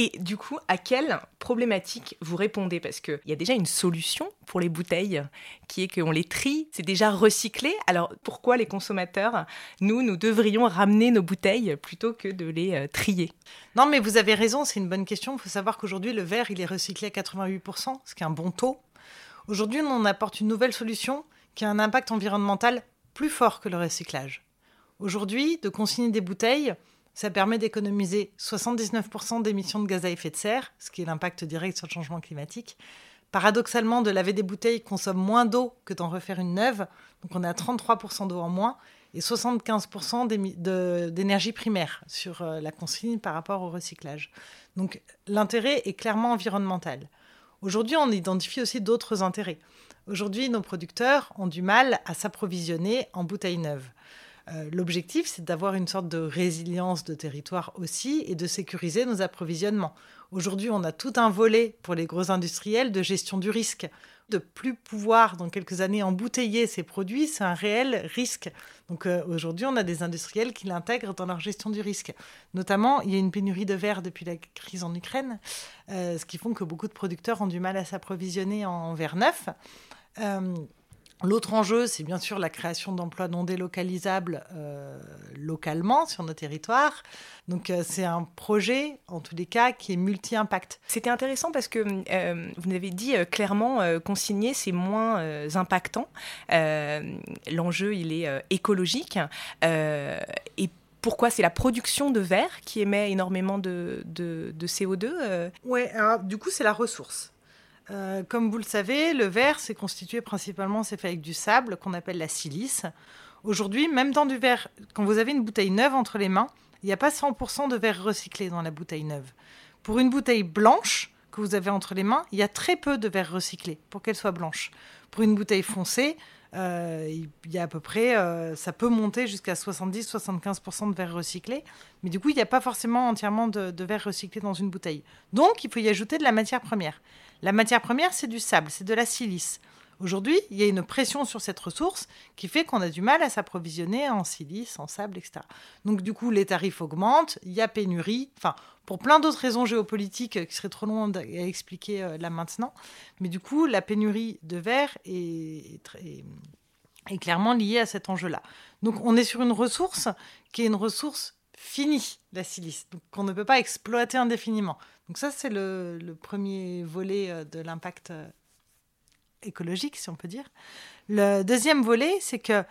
Et du coup, à quelle problématique vous répondez? Parce qu'il y a déjà une solution pour les bouteilles, qui est qu'on les trie, c'est déjà recyclé. Alors pourquoi les consommateurs, nous, nous devrions ramener nos bouteilles plutôt que de les euh, trier? Non, mais vous avez raison, c'est une bonne question. Il faut savoir qu'aujourd'hui, le verre, il est recyclé à 88%, ce qui est un bon taux. Aujourd'hui, on apporte une nouvelle solution qui a un impact environnemental plus fort que le recyclage. Aujourd'hui, de consigner des bouteilles, ça permet d'économiser 79% d'émissions de gaz à effet de serre, ce qui est l'impact direct sur le changement climatique. Paradoxalement, de laver des bouteilles consomme moins d'eau que d'en refaire une neuve, donc on à 33% d'eau en moins et 75% d'énergie primaire sur euh, la consigne par rapport au recyclage. Donc l'intérêt est clairement environnemental. Aujourd'hui, on identifie aussi d'autres intérêts. Aujourd'hui, nos producteurs ont du mal à s'approvisionner en bouteilles neuves. Euh, l'objectif, c'est d'avoir une sorte de résilience de territoire aussi et de sécuriser nos approvisionnements. Aujourd'hui, on a tout un volet pour les gros industriels de gestion du risque. De plus pouvoir dans quelques années embouteiller ces produits, c'est un réel risque. Donc euh, aujourd'hui, on a des industriels qui l'intègrent dans leur gestion du risque. Notamment, il y a une pénurie de verre depuis la crise en Ukraine, euh, ce qui font que beaucoup de producteurs ont du mal à s'approvisionner en verre neuf. L'autre enjeu, c'est bien sûr la création d'emplois non délocalisables euh, localement sur nos territoires. Donc euh, c'est un projet, en tous les cas, qui est multi-impact. C'était intéressant parce que euh, vous avez dit clairement, consigner, c'est moins impactant. L'enjeu, il est écologique. et pourquoi? C'est la production de verre qui émet énormément de, de, de CO2 Oui, du coup, c'est la ressource. Euh, comme vous le savez, le verre, c'est constitué principalement, c'est fait avec du sable qu'on appelle la silice. Aujourd'hui, même dans du verre, quand vous avez une bouteille neuve entre les mains, il n'y a pas 100% de verre recyclé dans la bouteille neuve. Pour une bouteille blanche que vous avez entre les mains, il y a très peu de verre recyclé pour qu'elle soit blanche. Pour une bouteille foncée, il y a à peu près, euh, ça peut monter jusqu'à 70-75% de verre recyclé, mais du coup, il n'y a pas forcément entièrement de, de verre recyclé dans une bouteille. Donc, il faut y ajouter de la matière première. La matière première, c'est du sable, c'est de la silice. Aujourd'hui, il y a une pression sur cette ressource qui fait qu'on a du mal à s'approvisionner en silice, en sable, etc. Donc du coup, les tarifs augmentent, il y a pénurie, enfin, pour plein d'autres raisons géopolitiques qui seraient trop longues à expliquer euh, là maintenant. Mais du coup, la pénurie de verre est, clairement liée à cet enjeu-là. Donc on est sur une ressource qui est une ressource finie, la silice, qu'on ne peut pas exploiter indéfiniment. Donc ça, c'est le, premier volet euh, de l'impact euh, écologique, si on peut dire. Le deuxième volet, c'est que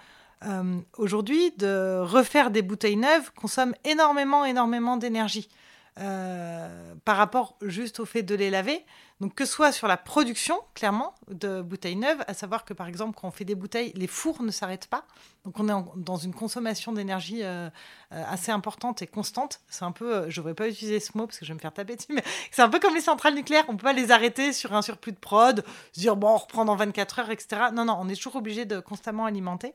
euh, aujourd'hui, de refaire des bouteilles neuves consomme énormément, énormément d'énergie. Par rapport juste au fait de les laver. Donc que ce soit sur la production, clairement, de bouteilles neuves, à savoir que par exemple, quand on fait des bouteilles, les fours ne s'arrêtent pas. Donc on est dans une consommation d'énergie euh, euh, assez importante et constante. C'est un peu, euh, je ne voudrais pas utiliser ce mot parce que je vais me faire taper dessus, mais c'est un peu comme les centrales nucléaires. On ne peut pas les arrêter sur un surplus de prod, se dire bon, on reprend dans 24 heures, etc. Non, non, on est toujours obligé de constamment alimenter.